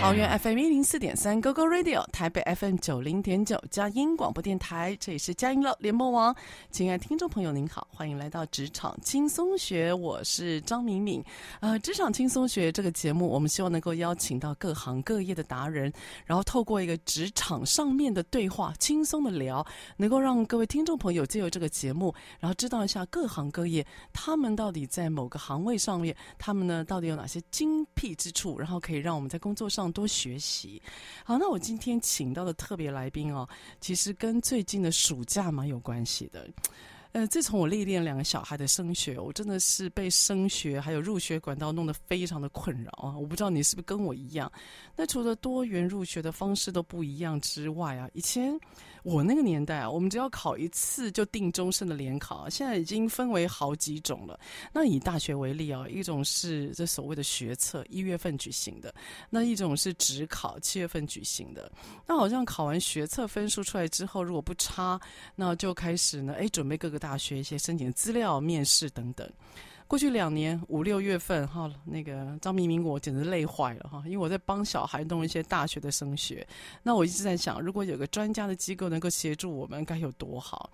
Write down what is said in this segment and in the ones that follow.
桃园 FM 一零四点三 GoGo Radio，台北 FM 九零点九佳音广播电台，这里是佳音乐联播网。亲爱的听众朋友，您好，欢迎来到职场轻松学，我是张敏敏。呃，职场轻松学这个节目，我们希望能够邀请到各行各业的达人，然后透过一个职场上面的对话，轻松的聊，能够让各位听众朋友借由这个节目，然后知道一下各行各业他们到底在某个行位上面，他们呢到底有哪些精辟之处，然后可以让我们在工作上。多学习，好，那我今天请到的特别来宾哦，其实跟最近的暑假蛮有关系的。呃，自从我历练两个小孩的升学，我真的是被升学还有入学管道弄得非常的困扰啊！我不知道你是不是跟我一样？那除了多元入学的方式都不一样之外啊，以前。我那个年代啊，我们只要考一次就定终身的联考，现在已经分为好几种了。那以大学为例啊，一种是这所谓的学测，一月份举行的；那一种是指考，七月份举行的。那好像考完学测分数出来之后，如果不差，那就开始呢，哎，准备各个大学一些申请资料、面试等等。过去两年五六月份哈，那个张明明我简直累坏了哈，因为我在帮小孩弄一些大学的升学，那我一直在想，如果有个专家的机构能够协助我们，该有多好。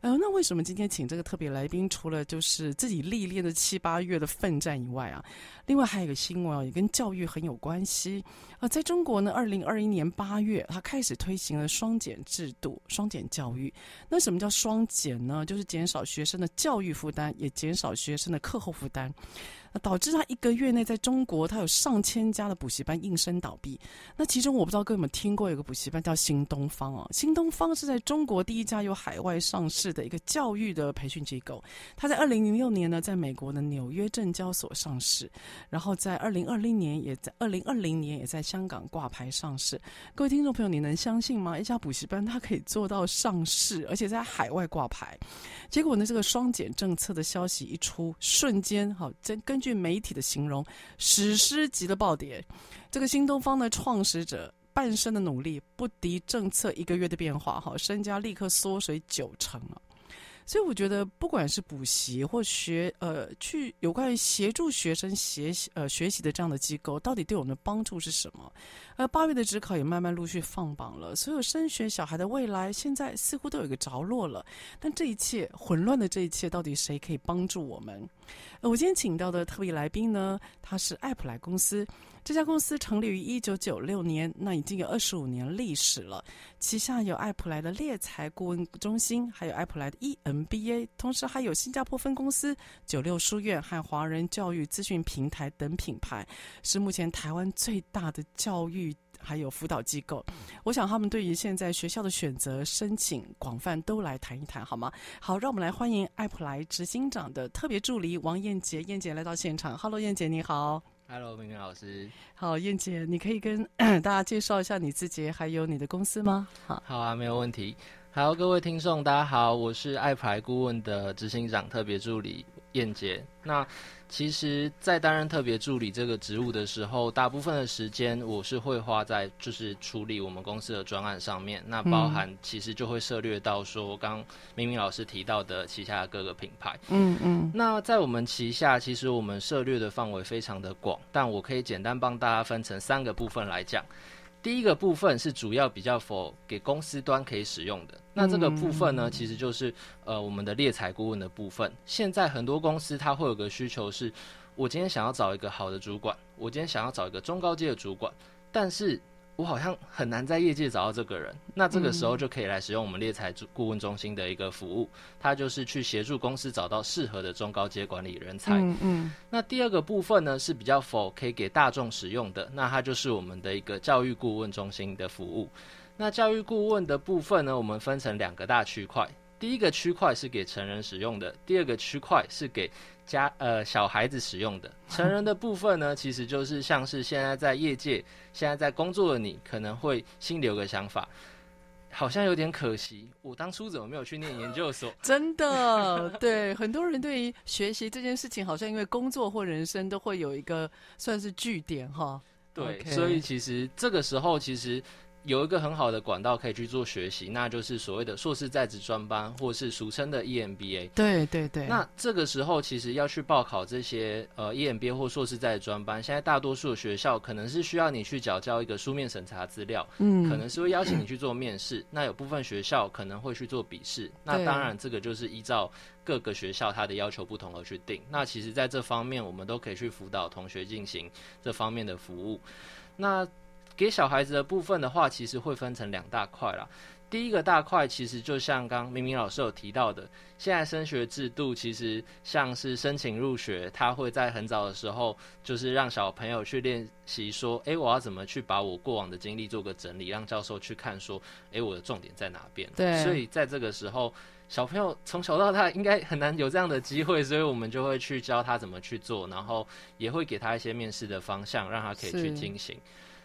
呃，那为什么今天请这个特别来宾？除了就是自己历练的七八月的奋战以外啊，另外还有一个新闻啊，也跟教育很有关系啊。在中国呢，二零二一年八月，它开始推行了双减制度，双减教育。那什么叫双减呢？就是减少学生的教育负担，也减少学生的课后负担。导致他一个月内在中国，他有上千家的补习班应声倒闭。那其中我不知道各位有没有听过，有个补习班叫新东方哦。新东方是在中国第一家有海外上市的一个教育的培训机构。他在二零零六年呢，在美国的纽约证交所上市，然后在二零二零年也在二零二零年也在香港挂牌上市。各位听众朋友，你能相信吗？一家补习班它可以做到上市，而且在海外挂牌。结果呢，这个双减政策的消息一出，瞬间好，根根据。据媒体的形容，史诗级的暴跌。这个新东方的创始者半生的努力不敌政策一个月的变化，哈，身家立刻缩水九成啊！所以我觉得，不管是补习或学，呃，去有关于协助学生学习，呃，学习的这样的机构，到底对我们的帮助是什么？呃八月的职考也慢慢陆续放榜了，所有升学小孩的未来，现在似乎都有一个着落了。但这一切混乱的这一切，到底谁可以帮助我们？我今天请到的特别来宾呢，他是爱普莱公司。这家公司成立于一九九六年，那已经有二十五年历史了。旗下有爱普莱的猎才顾问中心，还有爱普莱的 EMBA，同时还有新加坡分公司九六书院和华人教育资讯平台等品牌，是目前台湾最大的教育还有辅导机构。我想他们对于现在学校的选择、申请广泛都来谈一谈，好吗？好，让我们来欢迎爱普莱执行长的特别助理王燕杰，燕杰来到现场。Hello，燕洁你好。Hello，明明老师。好，燕姐，你可以跟 大家介绍一下你自己，还有你的公司吗？好，好啊，没有问题。好，各位听众，大家好，我是爱普莱顾问的执行长特别助理燕洁。那其实，在担任特别助理这个职务的时候，大部分的时间我是会花在就是处理我们公司的专案上面。那包含其实就会涉略到说，刚明明老师提到的旗下的各个品牌。嗯嗯。那在我们旗下，其实我们涉略的范围非常的广，但我可以简单帮大家分成三个部分来讲。第一个部分是主要比较 for 给公司端可以使用的，那这个部分呢，其实就是呃我们的猎才顾问的部分。现在很多公司它会有个需求是，我今天想要找一个好的主管，我今天想要找一个中高阶的主管，但是。我好像很难在业界找到这个人，那这个时候就可以来使用我们猎才顾问中心的一个服务，它就是去协助公司找到适合的中高阶管理人才。嗯嗯。那第二个部分呢，是比较 for 可以给大众使用的，那它就是我们的一个教育顾问中心的服务。那教育顾问的部分呢，我们分成两个大区块。第一个区块是给成人使用的，第二个区块是给家呃小孩子使用的。成人的部分呢，其实就是像是现在在业界、现在在工作的你，可能会心里有个想法，好像有点可惜，我当初怎么没有去念研究所？真的，对很多人对于学习这件事情，好像因为工作或人生都会有一个算是据点哈。对，Okay. 所以其实这个时候其实。有一个很好的管道可以去做学习，那就是所谓的硕士在职专班，或是俗称的 EMBA。对对对。那这个时候其实要去报考这些呃 EMBA 或硕士在职专班，现在大多数的学校可能是需要你去缴交一个书面审查资料，嗯，可能是会邀请你去做面试。那有部分学校可能会去做笔试。那当然这个就是依照各个学校它的要求不同而去定。那其实在这方面，我们都可以去辅导同学进行这方面的服务。那给小孩子的部分的话，其实会分成两大块啦。第一个大块其实就像刚明明老师有提到的，现在升学制度其实像是申请入学，他会在很早的时候就是让小朋友去练习说，诶，我要怎么去把我过往的经历做个整理，让教授去看说，诶，我的重点在哪边？对。所以在这个时候，小朋友从小到大应该很难有这样的机会，所以我们就会去教他怎么去做，然后也会给他一些面试的方向，让他可以去进行。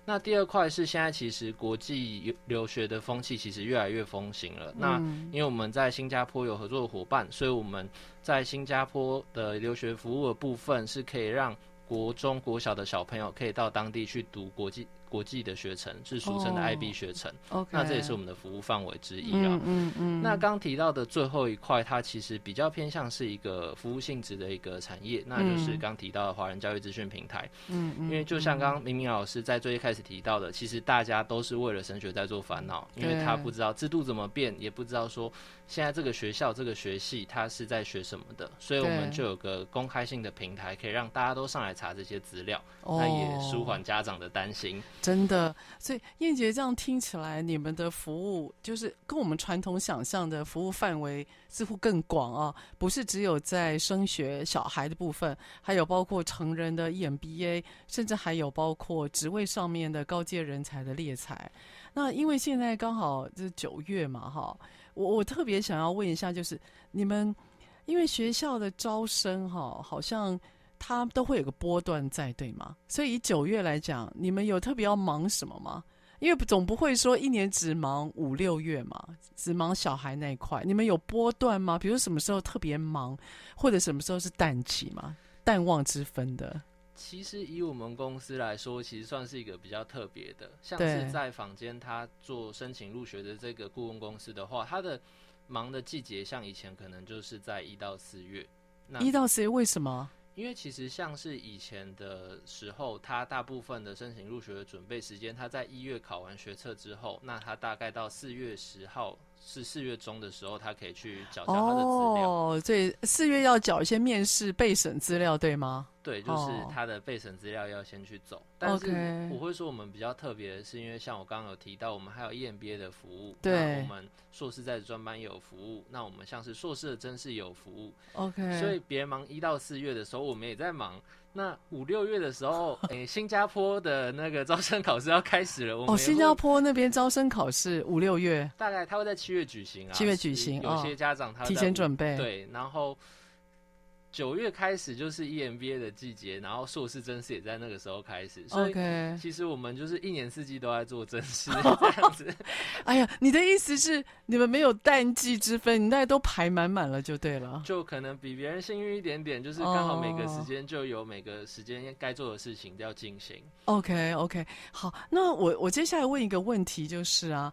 那第二块是现在其实国际留学的风气其实越来越风行了。那因为我们在新加坡有合作的伙伴，所以我们在新加坡的留学服务的部分是可以让国中国小的小朋友可以到当地去读国际。国际的学程是俗称的 IB 学程，oh. 那这也是我们的服务范围之一啊。嗯嗯，嗯。那刚提到的最后一块，它其实比较偏向是一个服务性质的一个产业，那就是刚提到的华人教育资讯平台。嗯嗯。因为就像刚明明老师在最一开始提到的，其实大家都是为了升学在做烦恼，因为他不知道制度怎么变，也不知道说现在这个学校这个学系它是在学什么的，所以我们就有个公开性的平台，可以让大家都上来查这些资料，那也舒缓家长的担心。真的，所以燕姐这样听起来，你们的服务就是跟我们传统想象的服务范围似乎更广啊，不是只有在升学小孩的部分，还有包括成人的 EMBA，甚至还有包括职位上面的高阶人才的猎才。那因为现在刚好是九月嘛，哈，我我特别想要问一下，就是你们因为学校的招生哈，好像。他都会有个波段在，对吗？所以以九月来讲，你们有特别要忙什么吗？因为总不会说一年只忙五六月嘛，只忙小孩那一块。你们有波段吗？比如什么时候特别忙，或者什么时候是淡季吗？淡旺之分的。其实以我们公司来说，其实算是一个比较特别的。像是在坊间他做申请入学的这个顾问公司的话，他的忙的季节，像以前可能就是在一到四月。那一到四月为什么？因为其实像是以前的时候，他大部分的申请入学的准备时间，他在一月考完学测之后，那他大概到四月十号。是四月中的时候，他可以去缴交他的资料。哦，所以四月要缴一些面试备审资料，对吗？对，就是他的备审资料要先去走。但是我会说，我们比较特别的是，因为像我刚刚有提到，我们还有 EMBA 的服务。对。我们硕士在专班也有服务。那我们像是硕士的甄试也有服务。OK。所以别忙一到四月的时候，我们也在忙。那五六月的时候，诶、欸，新加坡的那个招生考试要开始了。哦，新加坡那边招生考试五六月，大概他会在七月举行啊。七月举行，有些家长他提前准备。对，然后。九月开始就是 EMBA 的季节，然后硕士真试也在那个时候开始，所以其实我们就是一年四季都在做真试 这样子。哎呀，你的意思是你们没有淡季之分，你大家都排满满了就对了。就可能比别人幸运一点点，就是刚好每个时间就有每个时间该做的事情要进行。OK OK，好，那我我接下来问一个问题就是啊。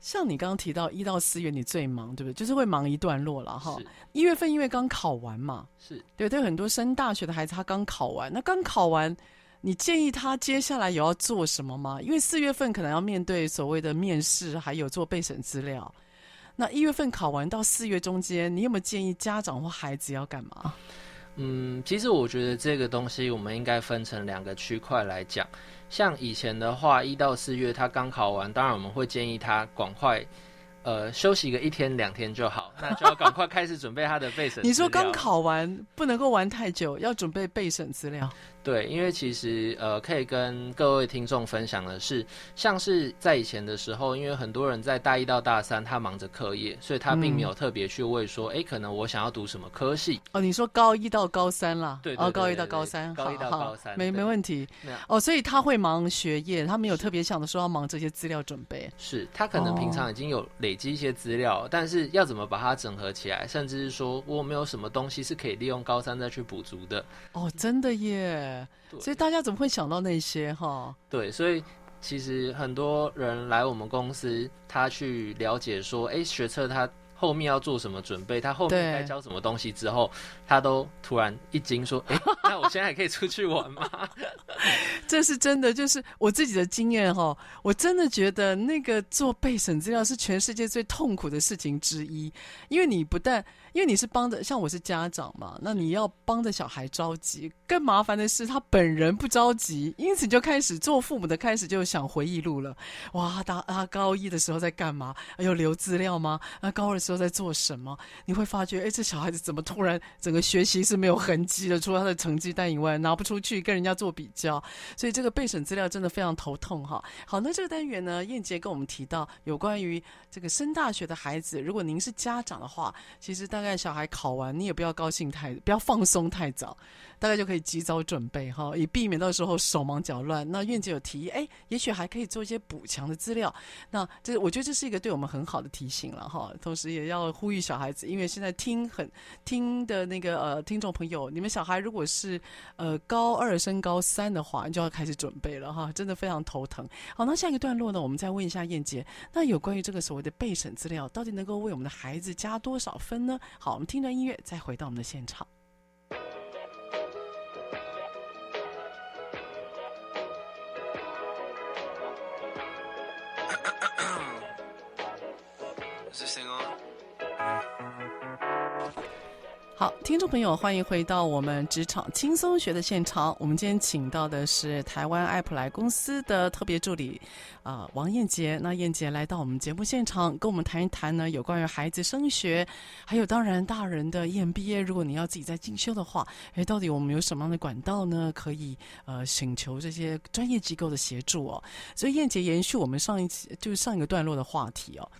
像你刚刚提到一到四月你最忙，对不对？就是会忙一段落了哈。一月份因为刚考完嘛，是对，对很多升大学的孩子他刚考完，那刚考完，你建议他接下来有要做什么吗？因为四月份可能要面对所谓的面试，还有做备审资料。那一月份考完到四月中间，你有没有建议家长或孩子要干嘛？嗯，其实我觉得这个东西我们应该分成两个区块来讲。像以前的话，一到四月他刚考完，当然我们会建议他赶快，呃，休息个一天两天就好。那就要赶快开始准备他的备审。你说刚考完不能够玩太久，要准备备审资料。对，因为其实呃，可以跟各位听众分享的是，像是在以前的时候，因为很多人在大一到大三，他忙着课业，所以他并没有特别去问说，哎、嗯，可能我想要读什么科系。哦，你说高一到高三啦？对，对，对，对，对，哦，高一到高三，高一到高三，没没问题。哦，所以他会忙学业，他没有特别想的说要忙这些资料准备。是他可能平常已经有累积一些资料，哦，但是要怎么把它整合起来，甚至是说我没有什么东西是可以利用高三再去补足的。哦，真的耶。所以大家怎么会想到那些哈？对，所以其实很多人来我们公司，他去了解说，哎，学测他后面要做什么准备，他后面该教什么东西之后，他都突然一惊说，哎，那我现在还可以出去玩吗？这是真的，就是我自己的经验哈，我真的觉得那个做备审资料是全世界最痛苦的事情之一，因为你不但因为你是帮着，像我是家长嘛，那你要帮着小孩着急。更麻烦的是，他本人不着急，因此就开始做父母的开始就想回忆录了。哇，他他高一的时候在干嘛？有留资料吗？那高二的时候在做什么？你会发觉，哎，这小孩子怎么突然整个学习是没有痕迹的？除了他的成绩单以外，拿不出去跟人家做比较，所以这个备审资料真的非常头痛哈。好，那这个单元呢，燕杰跟我们提到有关于这个升大学的孩子，如果您是家长的话，其实大概小孩考完，你也不要高兴太，不要放松太早。大概就可以及早准备哈，以避免到时候手忙脚乱。那燕姐有提议，哎，也许还可以做一些补强的资料。那这我觉得这是一个对我们很好的提醒了哈。同时也要呼吁小孩子，因为现在听很听的那个呃听众朋友，你们小孩如果是呃高二升高三的话，你就要开始准备了哈，真的非常头疼。好，那下一个段落呢，我们再问一下燕姐，那有关于这个所谓的备审资料，到底能够为我们的孩子加多少分呢？好，我们听着音乐，再回到我们的现场。好，听众朋友，欢迎回到我们职场轻松学的现场。我们今天请到的是台湾爱普莱公司的特别助理，啊、王燕杰。那燕杰来到我们节目现场，跟我们谈一谈呢，有关于孩子升学，还有当然大人的 EMBA。如果你要自己在进修的话，诶，到底我们有什么样的管道呢？可以呃请求这些专业机构的协助哦。所以燕杰延续我们上一期就是上一个段落的话题哦，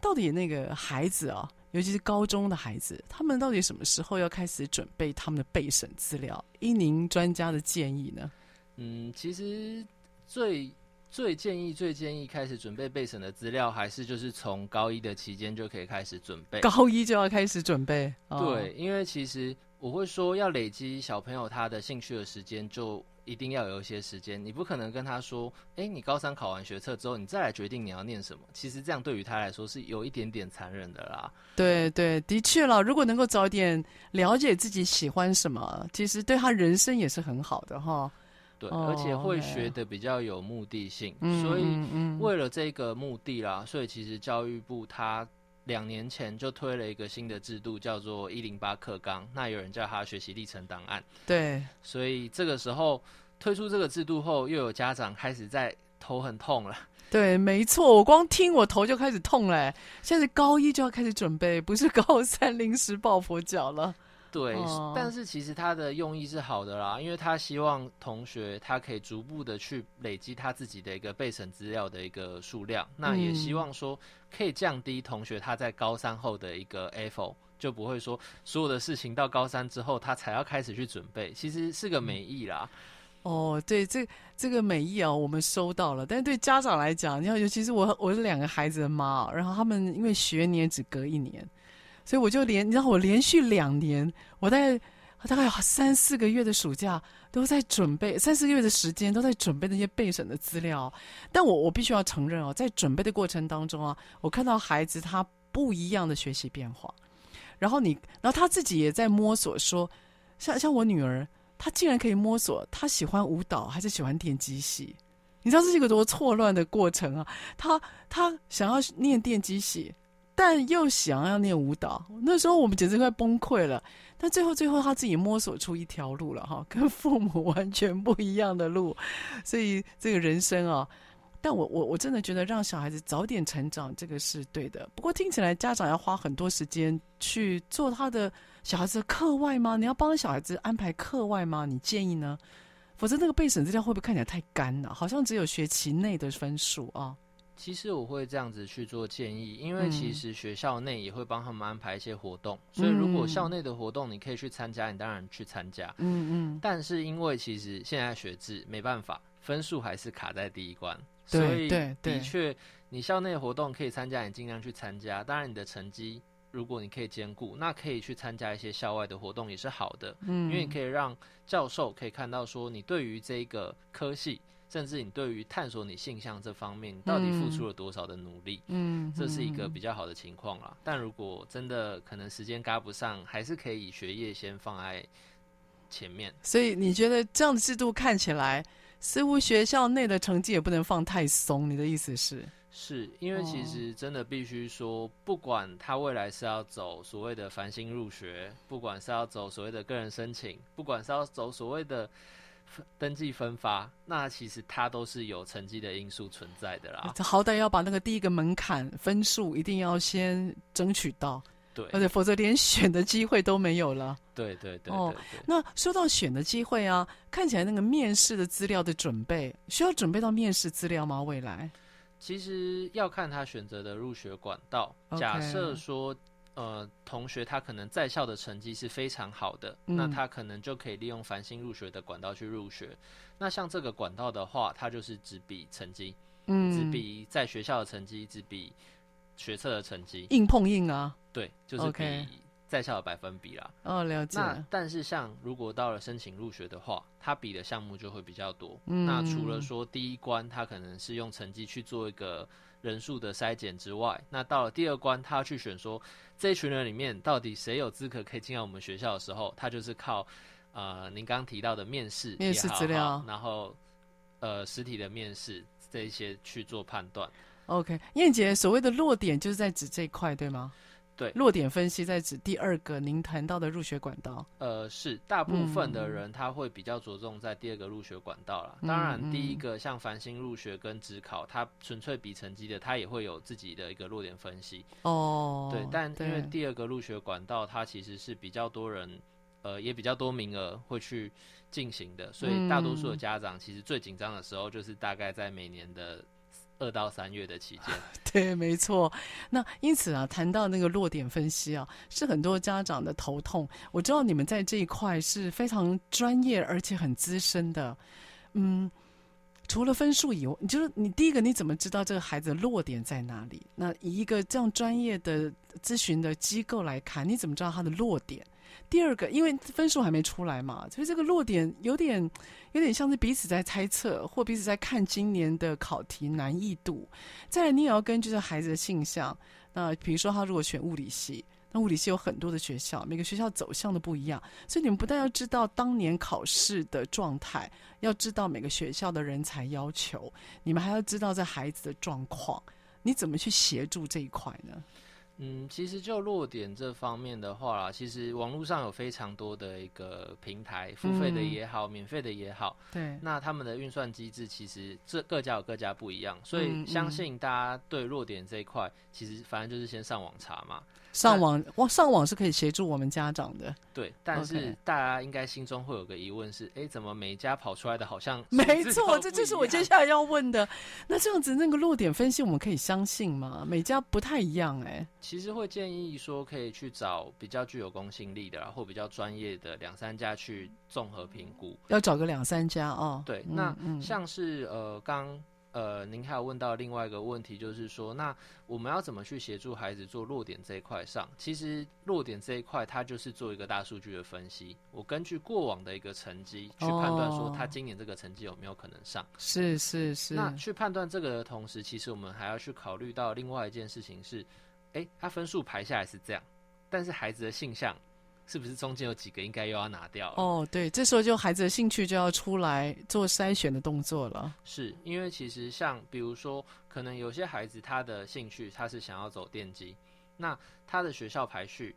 到底那个孩子啊、哦。尤其是高中的孩子，他们到底什么时候要开始准备他们的备审资料？依您专家的建议呢？嗯，其实最最建议、最建议开始准备备审的资料，还是就是从高一的期间就可以开始准备。高一就要开始准备？对，哦，因为其实我会说，要累积小朋友他的兴趣的时间就。一定要有一些时间，你不可能跟他说：“哎、欸，你高三考完学测之后，你再来决定你要念什么。”其实这样对于他来说是有一点点残忍的啦。对对，的确了。如果能够早点了解自己喜欢什么，其实对他人生也是很好的哈。对，而且会学的比较有目的性。嗯、所以为了这个目的啦，所以其实教育部他。两年前就推了一个新的制度，叫做一零八课纲。那有人叫它学习历程档案。对，所以这个时候推出这个制度后，又有家长开始在头很痛了。对，没错，我光听我头就开始痛嘞。现在高一就要开始准备，不是高三临时抱佛脚了。对，但是其实他的用意是好的啦，因为他希望同学他可以逐步的去累积他自己的一个备审资料的一个数量，那也希望说可以降低同学他在高三后的一个 effort，就不会说所有的事情到高三之后他才要开始去准备，其实是个美意啦。哦，对，这这个美意啊，我们收到了，但是对家长来讲，你看，尤其是我我是两个孩子的妈，然后他们因为学年只隔一年。所以我就连，你知道我连续两年，我在大概有三四个月的暑假都在准备，三四个月的时间都在准备那些备审的资料。但我我必须要承认哦，在准备的过程当中啊，我看到孩子他不一样的学习变化，然后你，然后他自己也在摸索说，像像我女儿，她竟然可以摸索，她喜欢舞蹈还是喜欢电机系？你知道这是一个多错乱的过程啊！她她想要念电机系。但又想要念舞蹈，那时候我们简直快崩溃了。但最后，最后他自己摸索出一条路了哈，跟父母完全不一样的路。所以这个人生啊，但我我我真的觉得让小孩子早点成长，这个是对的。不过听起来家长要花很多时间去做他的小孩子的课外吗？你要帮小孩子安排课外吗？你建议呢？否则那个备审资料会不会看起来太干了？好像只有学期内的分数啊。其实我会这样子去做建议，因为其实学校内也会帮他们安排一些活动，嗯、所以如果校内的活动你可以去参加，你当然去参加。嗯嗯。但是因为其实现在学制没办法，分数还是卡在第一关，所以的确你校内活动可以参加，你尽量去参加。当然你的成绩如果你可以兼顾，那可以去参加一些校外的活动也是好的。嗯。因为你可以让教授可以看到说你对于这个科系。甚至你对于探索你性向这方面，到底付出了多少的努力？嗯，这是一个比较好的情况啦。但如果真的可能时间赶不上，还是可以以学业先放在前面。所以你觉得这样的制度看起来，似乎学校内的成绩也不能放太松？你的意思是？是因为其实真的必须说，不管他未来是要走所谓的繁星入学，不管是要走所谓的个人申请，不管是要走所谓的。登记分发，那其实它都是有成绩的因素存在的啦。好歹要把那个第一个门槛分数一定要先争取到，对，而且否则连选的机会都没有了。对对对，对。哦，那说到选的机会啊，看起来那个面试的资料的准备，需要准备到面试资料吗？未来？其实要看他选择的入学管道。假设说。呃，同学他可能在校的成绩是非常好的，嗯，那他可能就可以利用繁星入学的管道去入学。那像这个管道的话，它就是只比成绩，嗯，只比在学校的成绩，只比学测的成绩，硬碰硬啊。对，就是比在校的百分比啦。哦，了解。那但是像如果到了申请入学的话，他比的项目就会比较多。嗯，那除了说第一关，他可能是用成绩去做一个人数的筛检之外，那到了第二关，他要去选说。这一群人里面，到底谁有资格可以进到我们学校的时候，他就是靠，呃，您刚刚提到的面试、面试资料，然后，呃，实体的面试这一些去做判断。OK，燕姐，所谓的落点就是在指这一块，对吗？对，落点分析在指第二个您谈到的入学管道。呃，是大部分的人他会比较着重在第二个入学管道啦。嗯、当然，第一个像繁星入学跟职考，它纯粹比成绩的，它也会有自己的一个落点分析。哦，对，但因为第二个入学管道，它其实是比较多人，呃，也比较多名额会去进行的，所以大多数的家长其实最紧张的时候就是大概在每年的。二到三月的期间，对，没错。那因此啊，谈到那个落点分析啊，是很多家长的头痛。我知道你们在这一块是非常专业而且很资深的。嗯，除了分数以外，就是你第一个，你怎么知道这个孩子落点在哪里？那以一个这样专业的咨询的机构来看，你怎么知道他的落点？第二个，因为分数还没出来嘛，所以这个落点有点有点像是彼此在猜测，或彼此在看今年的考题难易度。再来，你也要根据这孩子的性向，那比如说他如果选物理系，那物理系有很多的学校，每个学校走向都不一样，所以你们不但要知道当年考试的状态，要知道每个学校的人才要求，你们还要知道这孩子的状况，你怎么去协助这一块呢？嗯，其实就弱点这方面的话啦，其实网络上有非常多的一个平台，付费的也好，嗯、免费的也好，对，那他们的运算机制其实这各家有各家不一样，所以相信大家对弱点这一块，其实反正就是先上网查嘛。上网，哇，上网是可以协助我们家长的。对，但是大家应该心中会有个疑问是：哎、欸，怎么每家跑出来的好像？没错，这就是我接下来要问的。那这样子，那个弱点分析我们可以相信吗？每家不太一样、欸，哎。其实会建议说，可以去找比较具有公信力的，然后比较专业的两三家去综合评估。要找个两三家哦。对，那像是呃刚。呃，您还有问到另外一个问题，就是说，那我们要怎么去协助孩子做落点这一块上？其实落点这一块，它就是做一个大数据的分析。我根据过往的一个成绩去判断说，他今年这个成绩有没有可能上？是是是。那去判断这个的同时，其实我们还要去考虑到另外一件事情是，诶，他分数排下来是这样，但是孩子的性向。是不是中间有几个应该又要拿掉？哦，对，这时候就孩子的兴趣就要出来做筛选的动作了。是因为其实像比如说，可能有些孩子他的兴趣他是想要走电机，那他的学校排序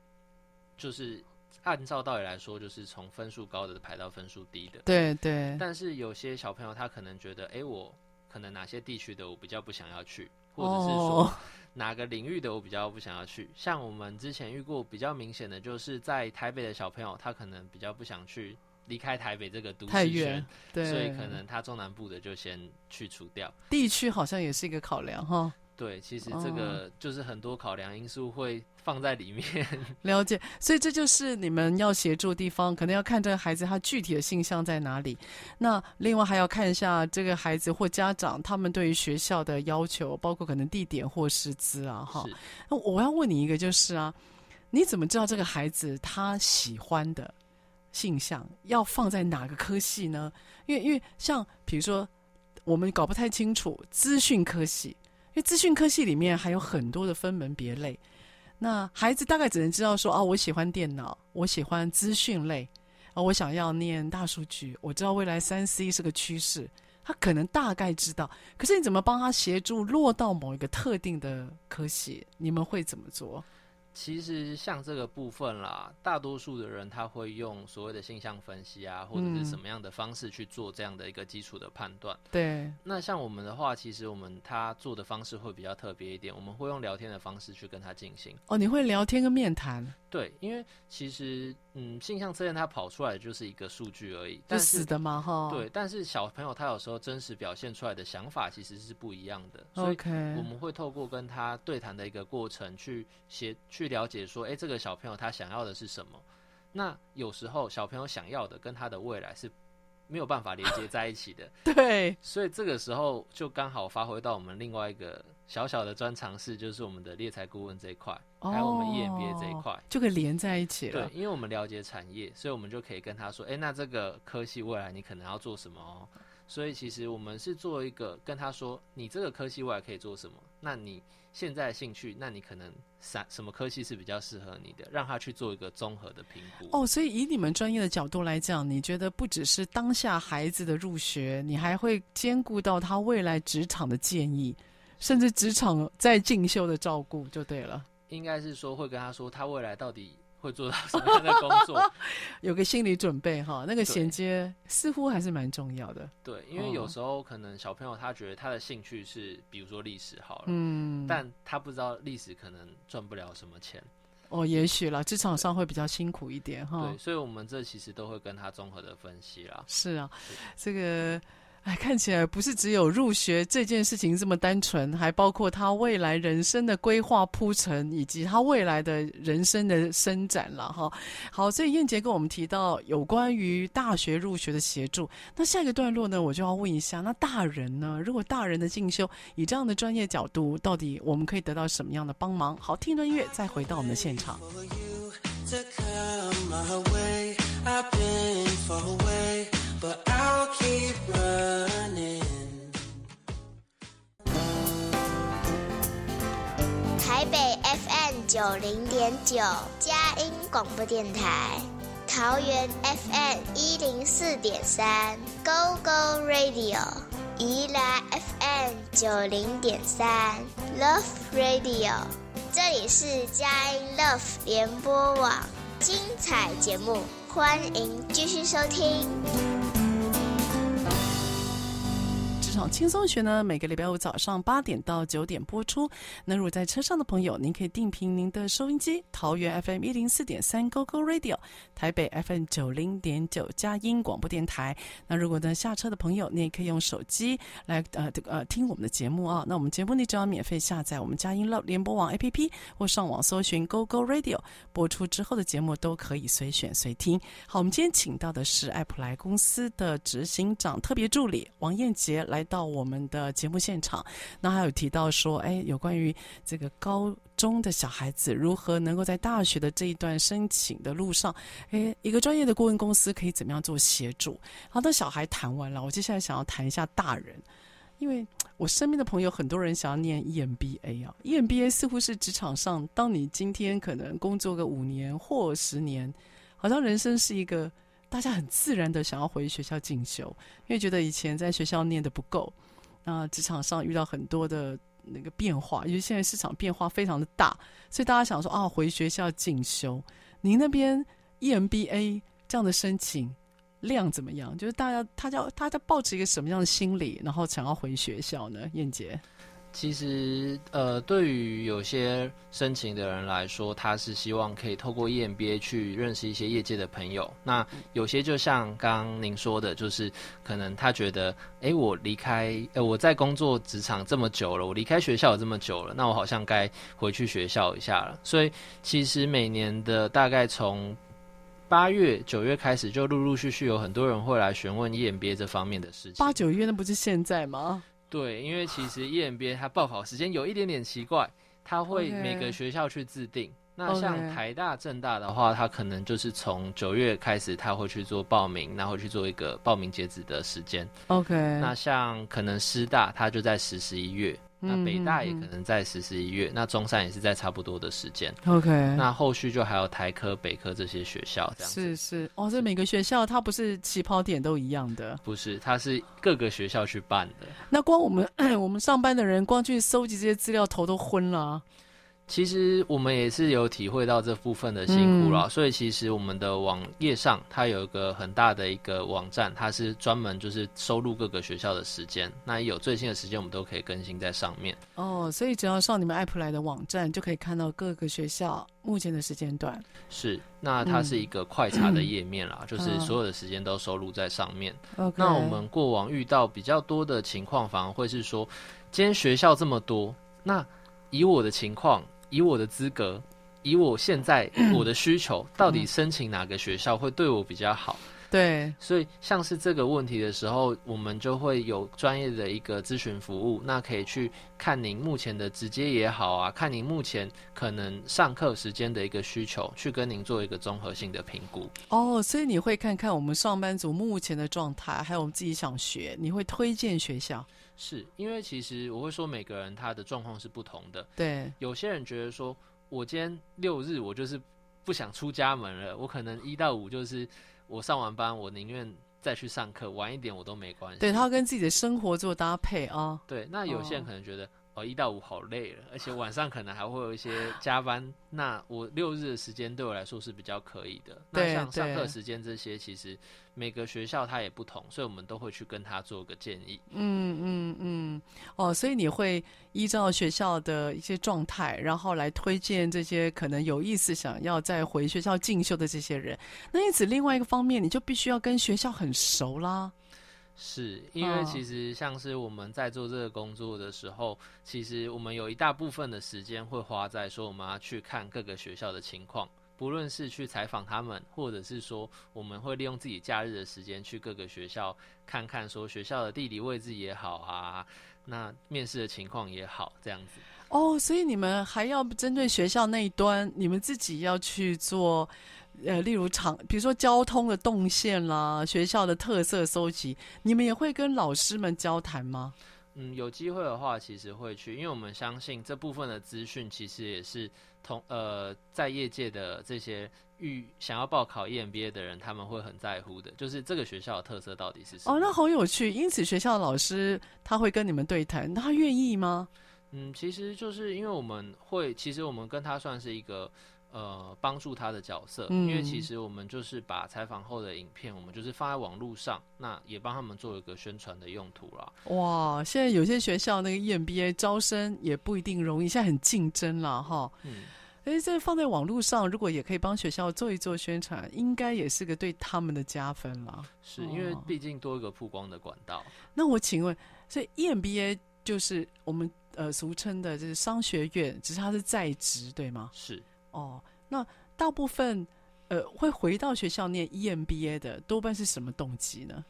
就是按照道理来说，就是从分数高的排到分数低的。对对。但是有些小朋友他可能觉得，哎，我可能哪些地区的我比较不想要去，或者是说哪个领域的我比较不想要去。像我们之前遇过比较明显的，就是在台北的小朋友，他可能比较不想去离开台北这个都市圈，对，所以可能他中南部的就先去除掉。地区好像也是一个考量哈。对，其实这个就是很多考量因素会放在里面。了解，所以这就是你们要协助的地方，可能要看这个孩子他具体的性向在哪里。那另外还要看一下这个孩子或家长他们对于学校的要求，包括可能地点或师资啊。哈，那我要问你一个，就是啊，你怎么知道这个孩子他喜欢的性向要放在哪个科系呢？因为因为像比如说，我们搞不太清楚资讯科系。资讯科系里面还有很多的分门别类，那孩子大概只能知道说啊，我喜欢电脑，我喜欢资讯类，啊，我想要念大数据，我知道未来三 C 是个趋势，他可能大概知道。可是你怎么帮他协助落到某一个特定的科系？你们会怎么做？其实像这个部分啦，大多数的人他会用所谓的性向分析啊，或者是什么样的方式去做这样的一个基础的判断。对。那像我们的话，其实我们他做的方式会比较特别一点，我们会用聊天的方式去跟他进行。哦，你会聊天跟面谈？对，因为其实嗯，性向测验它跑出来的就是一个数据而已，是死的嘛哈。对，但是小朋友他有时候真实表现出来的想法其实是不一样的，所以我们会透过跟他对谈的一个过程去写去。了解说，哎，这个小朋友他想要的是什么？那有时候小朋友想要的跟他的未来是没有办法连接在一起的。对，所以这个时候就刚好发挥到我们另外一个小小的专长是，就是我们的猎才顾问这一块，还有我们 EMBA 这一块，就可以连在一起了。对，因为我们了解产业，所以我们就可以跟他说，哎，那这个科系未来你可能要做什么哦？所以其实我们是做一个跟他说，你这个科系未来可以做什么？那你现在的兴趣，那你可能啥什么科系是比较适合你的？让他去做一个综合的评估。哦，所以以你们专业的角度来讲，你觉得不只是当下孩子的入学，你还会兼顾到他未来职场的建议，甚至职场在进修的照顾，就对了。应该是说会跟他说，他未来到底。会做到什么样的工作？有个心理准备哈，那个衔接似乎还是蛮重要的。对，因为有时候可能小朋友他觉得他的兴趣是，比如说历史好了，嗯，但他不知道历史可能赚不了什么钱。哦，也许啦，职场上会比较辛苦一点哈。对，所以我们这其实都会跟他综合的分析啦。是啊，这个。哎，看起来不是只有入学这件事情这么单纯，还包括他未来人生的规划铺陈，以及他未来的人生的伸展了哈。好，所以燕杰跟我们提到有关于大学入学的协助，那下一个段落呢，我就要问一下，那大人呢？如果大人的进修以这样的专业角度，到底我们可以得到什么样的帮忙？好，听段音乐再回到我们的现场。台北 FM 九零点九，佳音广播电台；桃园 FM 一零四点三，Go Go Radio；宜兰 FM 九零点三，Love Radio。这里是佳音 Love 联播网，精彩节目，欢迎继续收听。轻松学呢，每个礼拜五早上八点到九点播出。那如果在车上的朋友，您可以定频您的收音机，桃园 FM 一零四点三 GoGo Radio，台北 FM 九零点九佳音广播电台。那如果呢下车的朋友，你也可以用手机来呃呃听我们的节目啊。那我们节目你只要免费下载我们佳音乐联播网 APP，或上网搜寻 GoGo Radio，播出之后的节目都可以随选随听。好，我们今天请到的是爱普莱公司的执行长特别助理王燕杰来。到我们的节目现场，那还有提到说，哎，有关于这个高中的小孩子如何能够在大学的这一段申请的路上，哎，一个专业的顾问公司可以怎么样做协助？好，那小孩谈完了，我接下来想要谈一下大人，因为我身边的朋友很多人想要念 EMBA 啊，EMBA 似乎是职场上，当你今天可能工作个五年或十年，好像人生是一个。大家很自然的想要回学校进修，因为觉得以前在学校念的不够，那职场上遇到很多的那个变化，因为现在市场变化非常的大，所以大家想说啊，回学校进修。您那边 EMBA 这样的申请量怎么样？就是大家他叫他在抱持一个什么样的心理，然后想要回学校呢？燕姐。其实，呃，对于有些申请的人来说，他是希望可以透过 EMBA 去认识一些业界的朋友。那有些就像刚刚您说的，就是可能他觉得，哎，我离开，呃，我在工作职场这么久了，我离开学校这么久了，那我好像该回去学校一下了。所以，其实每年的大概从八月、九月开始，就陆陆续续有很多人会来询问 EMBA 这方面的事情。八九月那不是现在吗？对，因为其实 EMBA 它报考时间有一点点奇怪，它会每个学校去制定。那像台大、政大的话，它可能就是从九月开始，它会去做报名，然后去做一个报名截止的时间。OK。那像可能师大，它就在十十一月。那北大也可能在十十一月，嗯嗯，那中山也是在差不多的时间。OK，那后续就还有台科、北科这些学校这样子。是是，哦，这每个学校它不是起跑点都一样的，不是，它是各个学校去办的。那光我们 我们上班的人，光去搜集这些资料，头都昏了啊。其实我们也是有体会到这部分的辛苦了，嗯，所以其实我们的网页上它有一个很大的一个网站，它是专门就是收录各个学校的时间，那有最新的时间我们都可以更新在上面。哦，所以只要上你们爱普莱的网站，就可以看到各个学校目前的时间段。是，那它是一个快查的页面啦，嗯，就是所有的时间都收录在上面。哦。那我们过往遇到比较多的情况，反而会是说，今天学校这么多，那以我的情况。以我的资格，以我现在 我的需求，到底申请哪个学校会对我比较好？对，所以像是这个问题的时候，我们就会有专业的一个咨询服务，那可以去看您目前的直接也好啊，看您目前可能上课时间的一个需求，去跟您做一个综合性的评估。哦，所以你会看看我们上班族目前的状态，还有我们自己想学，你会推荐学校。是因为其实我会说每个人他的状况是不同的。对，有些人觉得说，我今天六日我就是不想出家门了，我可能一到五就是我上完班，我宁愿再去上课，晚一点我都没关系。对，他要跟自己的生活做搭配啊、哦。对，那有些人可能觉得。哦一到五好累了，而且晚上可能还会有一些加班。那我六日的时间对我来说是比较可以的。那像上课时间这些，其实每个学校它也不同，所以我们都会去跟他做个建议。嗯嗯嗯。哦，所以你会依照学校的一些状态，然后来推荐这些可能有意思想要再回学校进修的这些人。那因此，另外一个方面，你就必须要跟学校很熟啦。是因为其实像是我们在做这个工作的时候，其实我们有一大部分的时间会花在说我们要去看各个学校的情况，不论是去采访他们，或者是说我们会利用自己假日的时间去各个学校看看，说学校的地理位置也好啊，那面试的情况也好，这样子。哦，所以你们还要针对学校那一端，你们自己要去做。呃，例如场，比如说交通的动线啦，学校的特色搜集，你们也会跟老师们交谈吗？嗯，有机会的话，其实会去，因为我们相信这部分的资讯，其实也是同呃，在业界的这些预想要报考 EMBA 的人，他们会很在乎的，就是这个学校的特色到底是什么？哦，那好有趣。因此，学校的老师他会跟你们对谈，他愿意吗？嗯，其实就是因为我们会，其实我们跟他算是一个。呃，帮助他的角色，因为其实我们就是把采访后的影片，我们就是放在网络上，那也帮他们做一个宣传的用途啦。哇，现在有些学校那个 EMBA 招生也不一定容易，现在很竞争了哈。嗯，哎，这放在网络上，如果也可以帮学校做一做宣传，应该也是个对他们的加分了。是因为毕竟多一个曝光的管道。那我请问，所以 EMBA 就是我们呃俗称的就是商学院，只是它是在职，对吗？是。哦，那大部分呃会回到学校念 EMBA 的多半是什么动机呢？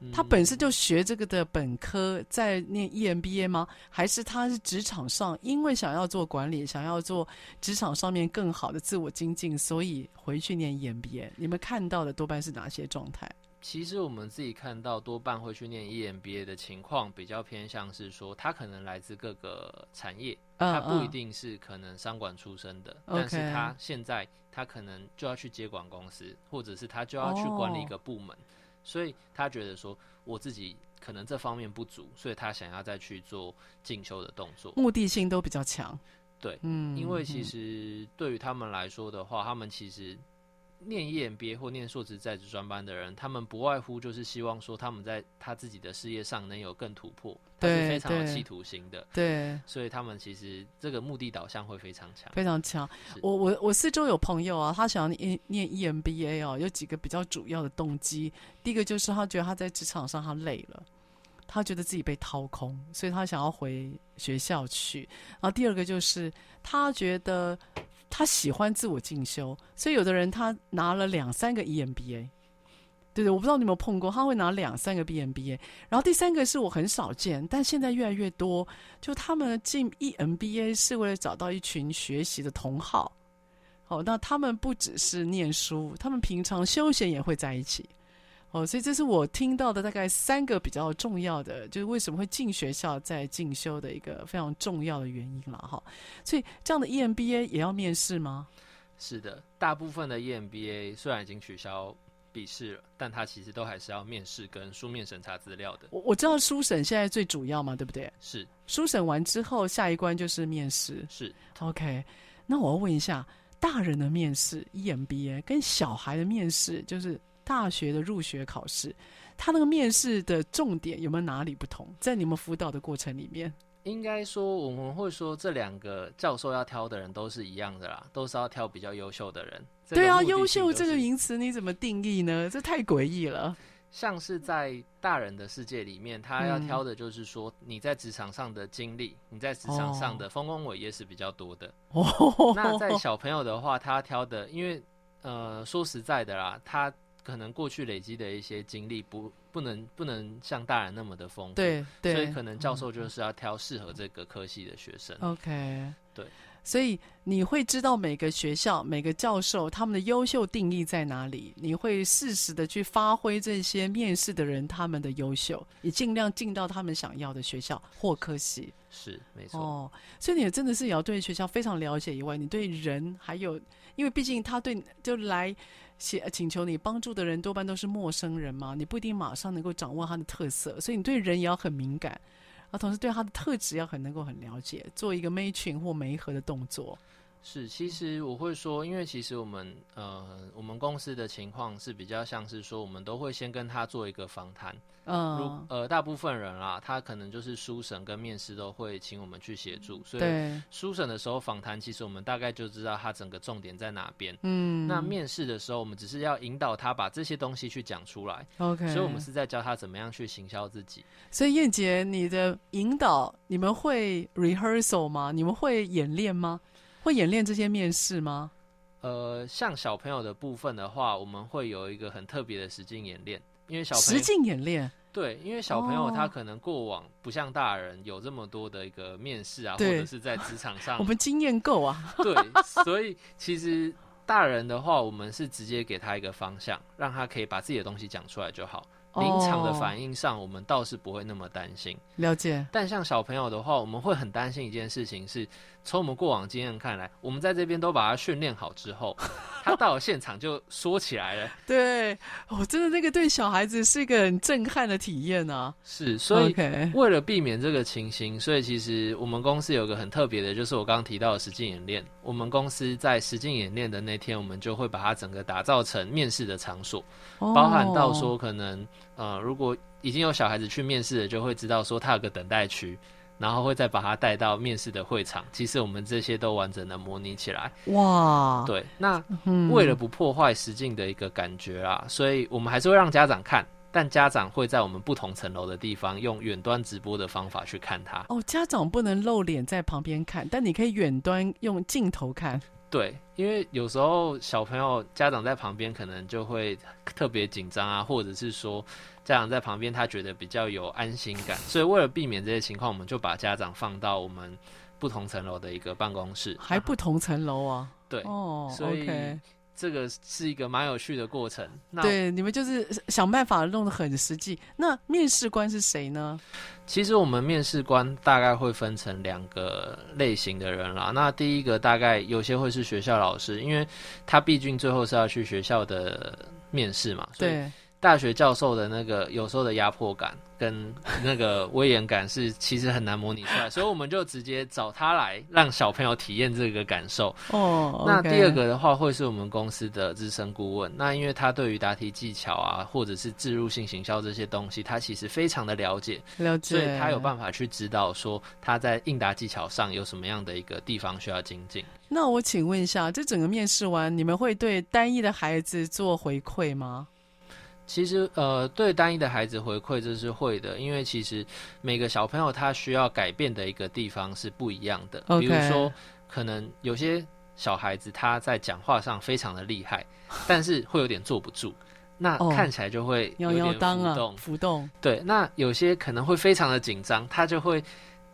嗯，他本身就学这个的本科在念 EMBA 吗？还是他是职场上因为想要做管理，想要做职场上面更好的自我精进，所以回去念 EMBA？你们看到的多半是哪些状态？其实我们自己看到多半会去念 EMBA 的情况，比较偏向是说，他可能来自各个产业，他不一定是可能商管出身的，但是他现在他可能就要去接管公司，或者是他就要去管理一个部门，所以他觉得说，我自己可能这方面不足，所以他想要再去做进修的动作，目的性都比较强。对，嗯，因为其实对于他们来说的话，他们其实。念 EMBA 或念硕士在职专班的人，他们不外乎就是希望说他们在他自己的事业上能有更突破，他是非常有企图心的。对，所以他们其实这个目的导向会非常强，非常强。我我我四周有朋友啊，他想要念念 EMBA 哦，有几个比较主要的动机。第一个就是他觉得他在职场上他累了，他觉得自己被掏空，所以他想要回学校去。然后第二个就是他觉得。他喜欢自我进修，所以有的人他拿了两三个 EMBA，对对，我不知道你有没有碰过，他会拿两三个 EMBA。然后第三个是我很少见，但现在越来越多，就他们进 EMBA 是为了找到一群学习的同好。哦，那他们不只是念书，他们平常休闲也会在一起。哦，所以这是我听到的大概三个比较重要的，就是为什么会进学校在进修的一个非常重要的原因了哈。所以这样的 EMBA 也要面试吗？是的，大部分的 EMBA 虽然已经取消笔试了，但它其实都还是要面试跟书面审查资料的。我我知道书审现在最主要嘛，对不对？是。书审完之后，下一关就是面试。是。OK，那我要问一下，大人的面试 EMBA 跟小孩的面试就是。大学的入学考试，他那个面试的重点有没有哪里不同？在你们辅导的过程里面，应该说我们会说这两个教授要挑的人都是一样的啦，都是要挑比较优秀的人。对啊，优秀这个名词你怎么定义呢？这太诡异了。像是在大人的世界里面，他要挑的就是说你在职场上的经历，嗯、你在职场上的丰功伟业是比较多的。哦，那在小朋友的话，他挑的，因为呃，说实在的啦，他。可能过去累积的一些经历不不能不能像大人那么的丰富，对，对，所以可能教授就是要挑适合这个科系的学生。OK，对，所以你会知道每个学校每个教授他们的优秀定义在哪里，你会适时的去发挥这些面试的人他们的优秀，也尽量进到他们想要的学校或科系。是，没错。哦，所以你也真的是也要对学校非常了解以外，你对人还有，因为毕竟他对就来。写请求你帮助的人多半都是陌生人嘛，你不一定马上能够掌握他的特色，所以你对人也要很敏感，啊，同时对他的特质要很能够很了解，做一个 mating 或媒合的动作。是，其实我会说，因为其实我们呃，我们公司的情况是比较像是说，我们都会先跟他做一个访谈。嗯，如呃，大部分人啦，他可能就是书审跟面试都会请我们去协助，所以书审的时候访谈，其实我们大概就知道他整个重点在哪边。嗯，那面试的时候，我们只是要引导他把这些东西去讲出来。OK，所以我们是在教他怎么样去行销自己。所以燕姐，你的引导，你们会 rehearsal 吗？你们会演练吗？会演练这些面试吗？呃，像小朋友的部分的话，我们会有一个很特别的实境演练，因为小朋友实境演练，对，因为小朋友他可能过往不像大人有这么多的一个面试啊，或者是在职场上，我们经验够啊，对，所以其实大人的话，我们是直接给他一个方向，让他可以把自己的东西讲出来就好。临场的反应上，我们倒是不会那么担心。了解。但像小朋友的话，我们会很担心一件事情是，从我们过往经验看来，我们在这边都把它训练好之后，他到了现场就说起来了。对，我、哦、真的那个对小孩子是一个很震撼的体验啊。是，所以为了避免这个情形，所以其实我们公司有个很特别的，就是我刚刚提到的实境演练。我们公司在实境演练的那天，我们就会把它整个打造成面试的场所，哦、包含到说可能。呃，如果已经有小孩子去面试了，就会知道说他有个等待区，然后会再把他带到面试的会场。其实我们这些都完整的模拟起来。哇，对，那为了不破坏实境的一个感觉啊，嗯，所以我们还是会让家长看，但家长会在我们不同层楼的地方用远端直播的方法去看他。哦，家长不能露脸在旁边看，但你可以远端用镜头看。对，因为有时候小朋友家长在旁边可能就会特别紧张啊，或者是说家长在旁边他觉得比较有安心感，所以为了避免这些情况，我们就把家长放到我们不同层楼的一个办公室，还不同层楼啊？对，哦，所以。Okay. 这个是一个蛮有趣的过程。那对，你们就是想办法弄得很实际。那面试官是谁呢？其实我们面试官大概会分成两个类型的人啦。那第一个大概有些会是学校老师，因为他毕竟最后是要去学校的面试嘛，所以大学教授的那个有时候的压迫感跟那个威严感是其实很难模拟出来，所以我们就直接找他来让小朋友体验这个感受。哦，那第二个的话会是我们公司的资深顾问，那因为他对于答题技巧啊，或者是置入性行销这些东西，他其实非常的了解，了解，所以他有办法去指导说他在应答技巧上有什么样的一个地方需要精进。那我请问一下，这整个面试完，你们会对单一的孩子做回馈吗？其实，呃，对单一的孩子回馈这是会的，因为其实每个小朋友他需要改变的一个地方是不一样的。比如说，可能有些小孩子他在讲话上非常的厉害，但是会有点坐不住，那看起来就会有点浮动。哦、浮动。对，那有些可能会非常的紧张，他就会。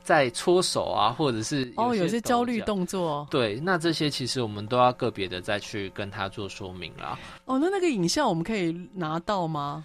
在搓手啊，或者是哦，有些焦虑动作。对，那这些其实我们都要个别的再去跟他做说明啦。哦，那那个影像我们可以拿到吗？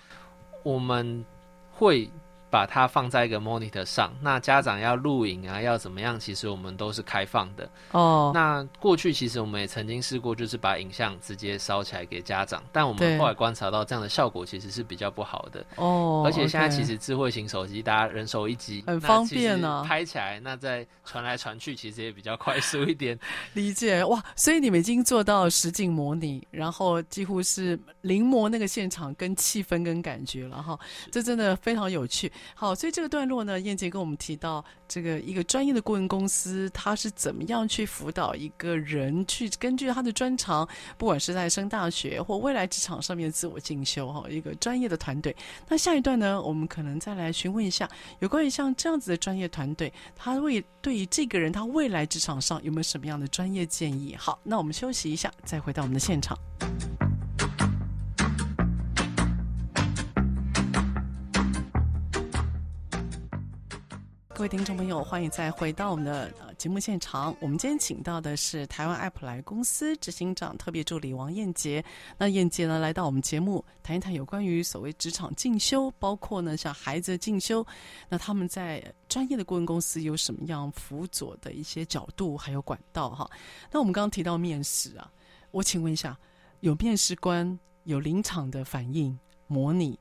我们会。把它放在一个 monitor 上，那家长要录影啊，要怎么样？其实我们都是开放的哦。那过去其实我们也曾经试过，就是把影像直接烧起来给家长，但我们后来观察到这样的效果其实是比较不好的哦。而且现在其实智慧型手机，大家人手一机，很方便呢。拍起来，那再传来传去，其实也比较快速一点。理解哇，所以你们已经做到实景模拟，然后几乎是临摹那个现场跟气氛跟感觉了哈。这真的非常有趣。好，所以这个段落呢，燕杰跟我们提到这个一个专业的顾问公司，他是怎么样去辅导一个人去根据他的专长，不管是在升大学或未来职场上面自我进修哈，一个专业的团队。那下一段呢，我们可能再来询问一下有关于像这样子的专业团队，他为对于这个人他未来职场上有没有什么样的专业建议？好，那我们休息一下，再回到我们的现场。各位听众朋友，欢迎再回到我们的节目现场。我们今天请到的是台湾爱普莱公司执行长特别助理王燕杰。那燕杰呢，来到我们节目谈一谈有关于所谓职场进修，包括呢像孩子的进修，那他们在专业的顾问公司有什么样辅佐的一些角度还有管道哈。那我们刚刚提到面试啊，我请问一下，有面试官有临场的反应模拟，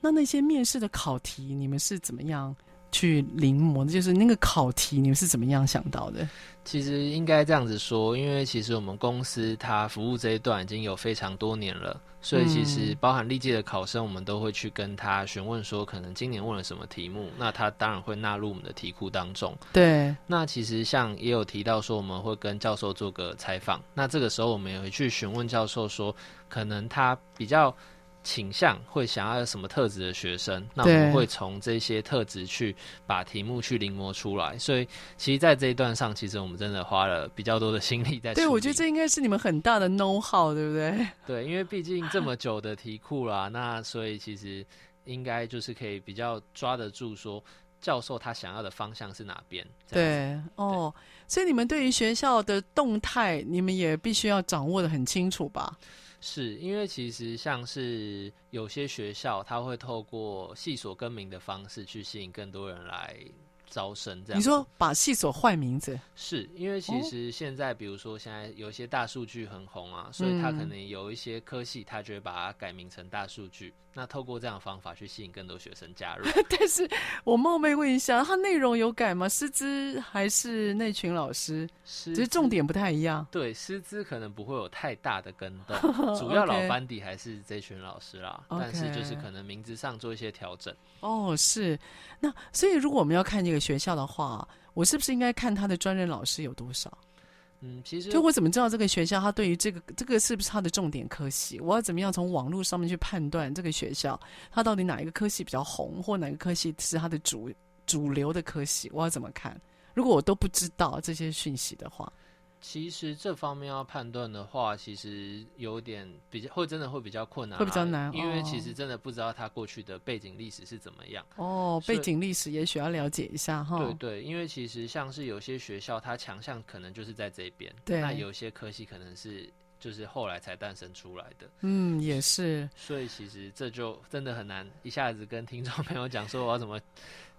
那那些面试的考题，你们是怎么样？去临摹的，就是那个考题，你们是怎么样想到的？其实应该这样子说，因为其实我们公司它服务这一段已经有非常多年了，所以其实包含历届的考生，我们都会去跟他询问说，可能今年问了什么题目，那他当然会纳入我们的题库当中。对，那其实像也有提到说，我们会跟教授做个采访，那这个时候我们也会去询问教授说，可能他比较。倾向会想要有什么特质的学生，那我们会从这些特质去把题目去临摹出来。所以，其实，在这一段上，其实我们真的花了比较多的心力在。对，我觉得这应该是你们很大的 know how，对不对？对，因为毕竟这么久的题库啦，那所以其实应该就是可以比较抓得住，说教授他想要的方向是哪边。对，哦，所以你们对于学校的动态，你们也必须要掌握的很清楚吧？是因为其实像是有些学校，他会透过系所更名的方式去吸引更多人来招生。这样，你说把系所换名字，是因为其实现在，比如说现在有一些大数据很红啊，所以他可能有一些科系，他就会把它改名成大数据。那透过这样的方法去吸引更多学生加入，但是我冒昧问一下，它内容有改吗？师资还是那群老师？只是重点不太一样。对，师资可能不会有太大的跟动，主要老班底还是这群老师啦。但是就是可能名字上做一些调整。哦，是。那所以如果我们要看这个学校的话，我是不是应该看他的专任老师有多少？嗯，其实就我怎么知道这个学校他对于这个这个是不是他的重点科系？我要怎么样从网络上面去判断这个学校他到底哪一个科系比较红，或哪个科系是他的主主流的科系？我要怎么看？如果我都不知道这些讯息的话。其实这方面要判断的话，其实有点比较会真的会比较困难，会比较难，因为其实真的不知道他过去的背景历史是怎么样。哦，背景历史也许要了解一下哈。对对，因为其实像是有些学校，它强项可能就是在这边，对，那有些科系可能是就是后来才诞生出来的。嗯，也是。所以其实这就真的很难一下子跟听众朋友讲说我要怎么。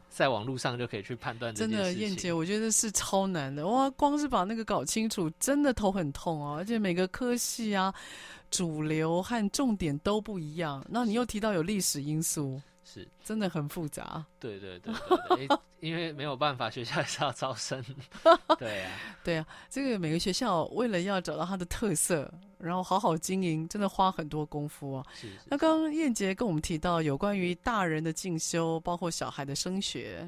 在网络上就可以去判断，真的燕姐，我觉得是超难的哇！光是把那个搞清楚，真的头很痛哦。而且每个科系啊，主流和重点都不一样。那你又提到有历史因素，是真的很复杂。对对对 因为没有办法，学校也是要招生。对啊，对啊，这个每个学校为了要找到它的特色，然后好好经营，真的花很多功夫啊。是，是，是。那刚刚燕杰跟我们提到有关于大人的进修，包括小孩的升学。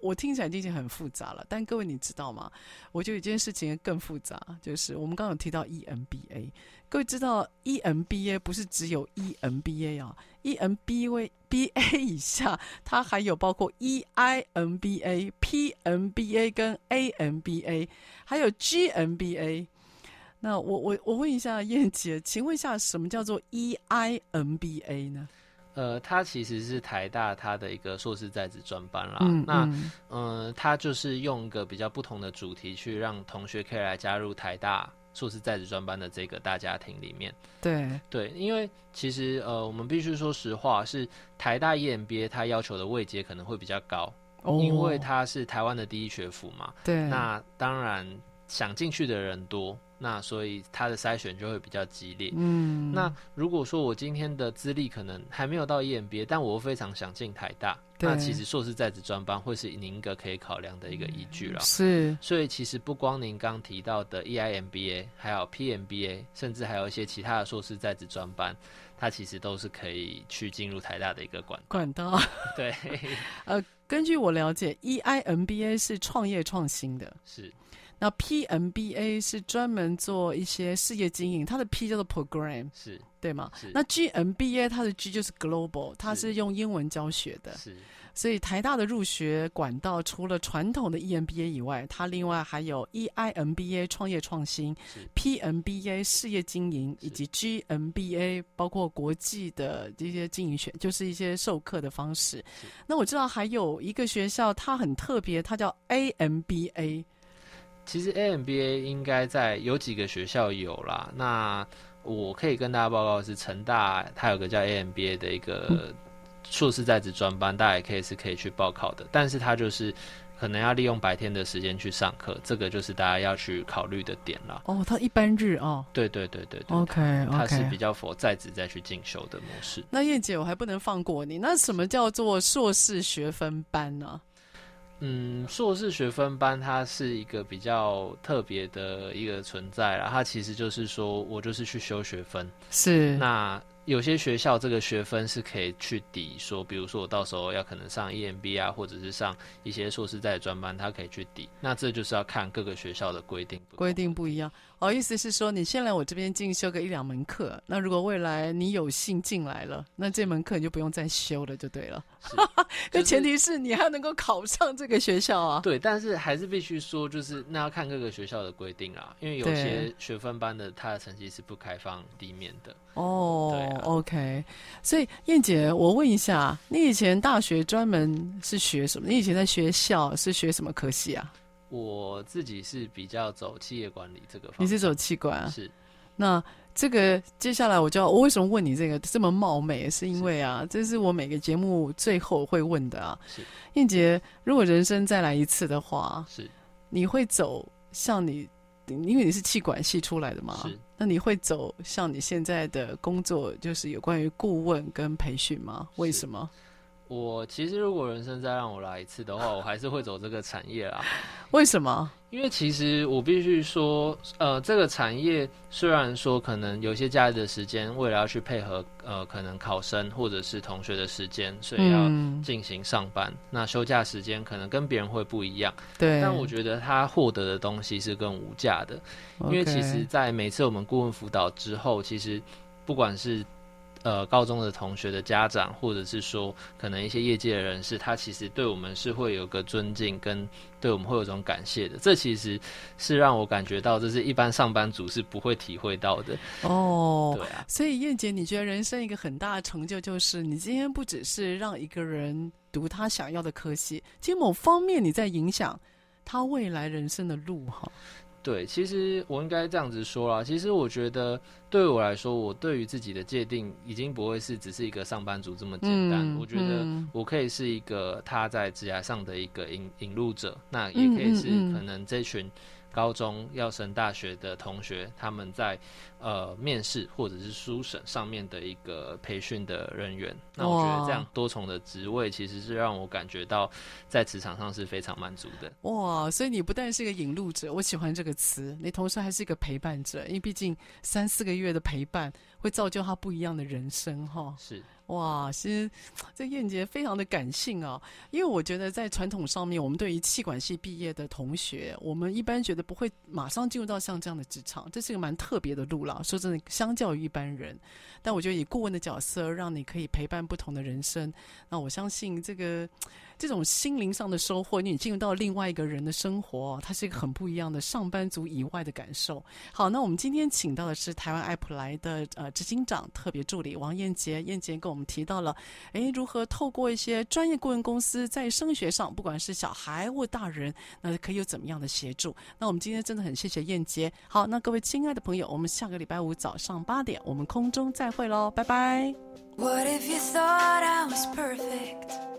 我听起来已经很复杂了，但各位你知道吗？我觉得一件事情更复杂，就是我们刚刚有提到 EMBA，各位知道 EMBA 不是只有 EMBA 啊，EMBA BA 以下，它还有包括 EIMBA、PMBA 跟 AMBA，还有 GMBA。那我我我问一下燕姐，请问一下什么叫做 EIMBA 呢？呃，他其实是台大他的一个硕士在职专班啦。嗯、那，嗯、呃，他就是用一个比较不同的主题去让同学可以来加入台大硕士在职专班的这个大家庭里面。对对，因为其实呃，我们必须说实话，是台大 EMBA 它要求的位阶可能会比较高，哦、因为它是台湾的第一学府嘛。对，那当然想进去的人多。那所以他的筛选就会比较激烈。嗯，那如果说我今天的资历可能还没有到 EMBA，但我非常想进台大，那其实硕士在职专班会是您一个可以考量的一个依据了。是，所以其实不光您刚提到的 EIMBA，还有 PMBA，甚至还有一些其他的硕士在职专班，它其实都是可以去进入台大的一个管管道。对，呃，根据我了解，EIMBA 是创业创新的，是。那 PMBA 是专门做一些事业经营，它的 P 叫做 Program，是对吗？是。那 GMBA 它的 G 就是 Global，它是用英文教学的。是。所以台大的入学管道除了传统的 EMBA 以外，它另外还有 EIMBA 创业创新，PMBA 事业经营，以及 GMBA 包括国际的这些经营学，就是一些授课的方式。那我知道还有一个学校，它很特别，它叫 AMBA。其实 AMBA 应该在有几个学校有啦。那我可以跟大家报告的是，成大它有个叫 AMBA 的一个硕士在职专班，大家也可以是可以去报考的。但是它就是可能要利用白天的时间去上课，这个就是大家要去考虑的点了。哦，它一般日哦。对对对对对。OK OK。它是比较 for 在职再去进修的模式。那燕姐，我还不能放过你。那什么叫做硕士学分班呢？嗯，硕士学分班它是一个比较特别的一个存在啦，它其实就是说我就是去修学分，是那。有些学校这个学分是可以去抵说，比如说我到时候要可能上 EMBA 啊，或者是上一些硕士在专班，它可以去抵。那这就是要看各个学校的规定，规定不一样。哦，意思是说你先来我这边进修个一两门课，那如果未来你有幸进来了，那这门课你就不用再修了，就对了。那、就是、前提是你还能够考上这个学校啊。对，但是还是必须说，就是那要看各个学校的规定啊，因为有些学分班的他的成绩是不开放地面的。哦，，OK，所以燕姐，我问一下，你以前大学专门是学什么？你以前在学校是学什么科系啊？我自己是比较走企业管理这个方面。你是走企管啊？是。那这个接下来我就要，我为什么问你这个这么冒昧？是因为啊，这是我每个节目最后会问的啊。是。燕杰，如果人生再来一次的话，是，你会走像你？因为你是气管系出来的嘛，是。那你会走像你现在的工作，就是有关于顾问跟培训吗？为什么？我其实如果人生再让我来一次的话，我还是会走这个产业啦。为什么？因为其实我必须说，呃，这个产业虽然说可能有些假日的时间，为了要去配合呃，可能考生或者是同学的时间，所以要进行上班。嗯、那休假时间可能跟别人会不一样。对。但我觉得他获得的东西是更无价的，因为其实，在每次我们顾问辅导之后，其实不管是。呃，高中的同学的家长，或者是说，可能一些业界的人士，他其实对我们是会有个尊敬，跟对我们会有种感谢的。这其实是让我感觉到，这是一般上班族是不会体会到的。哦，对啊。所以燕姐，你觉得人生一个很大的成就，就是你今天不只是让一个人读他想要的科系，其实某方面你在影响他未来人生的路，哈。对，其实我应该这样子说啦。其实我觉得，对我来说，我对于自己的界定已经不会是只是一个上班族这么简单。嗯、我觉得我可以是一个他在职涯上的一个引引路者，那也可以是可能这群高中要升大学的同学，他们在呃面试或者是书审上面的一个培训的人员。那我觉得这样多重的职位，其实是让我感觉到在职场上是非常满足的。哇，所以你不但是一个引路者，我喜欢这个词，你同时还是一个陪伴者，因为毕竟三四个月的陪伴会造就他不一样的人生，哈。是。哇，其实这燕杰非常的感性啊，因为我觉得在传统上面，我们对于气管系毕业的同学，我们一般觉得不会马上进入到像这样的职场，这是一个蛮特别的路了。说真的，相较于一般人，但我觉得以顾问的角色，让你可以陪伴不同的人生，那我相信这个。这种心灵上的收获，你进入到另外一个人的生活，它是一个很不一样的上班族以外的感受。好，那我们今天请到的是台湾爱普莱的呃执行长特别助理王燕杰，燕杰跟我们提到了，诶，如何透过一些专业顾问公司在升学上，不管是小孩或大人，那可以有怎么样的协助？那我们今天真的很谢谢燕杰。好，那各位亲爱的朋友，我们下个礼拜五早上八点，我们空中再会喽，拜拜。What if you thought I was perfect?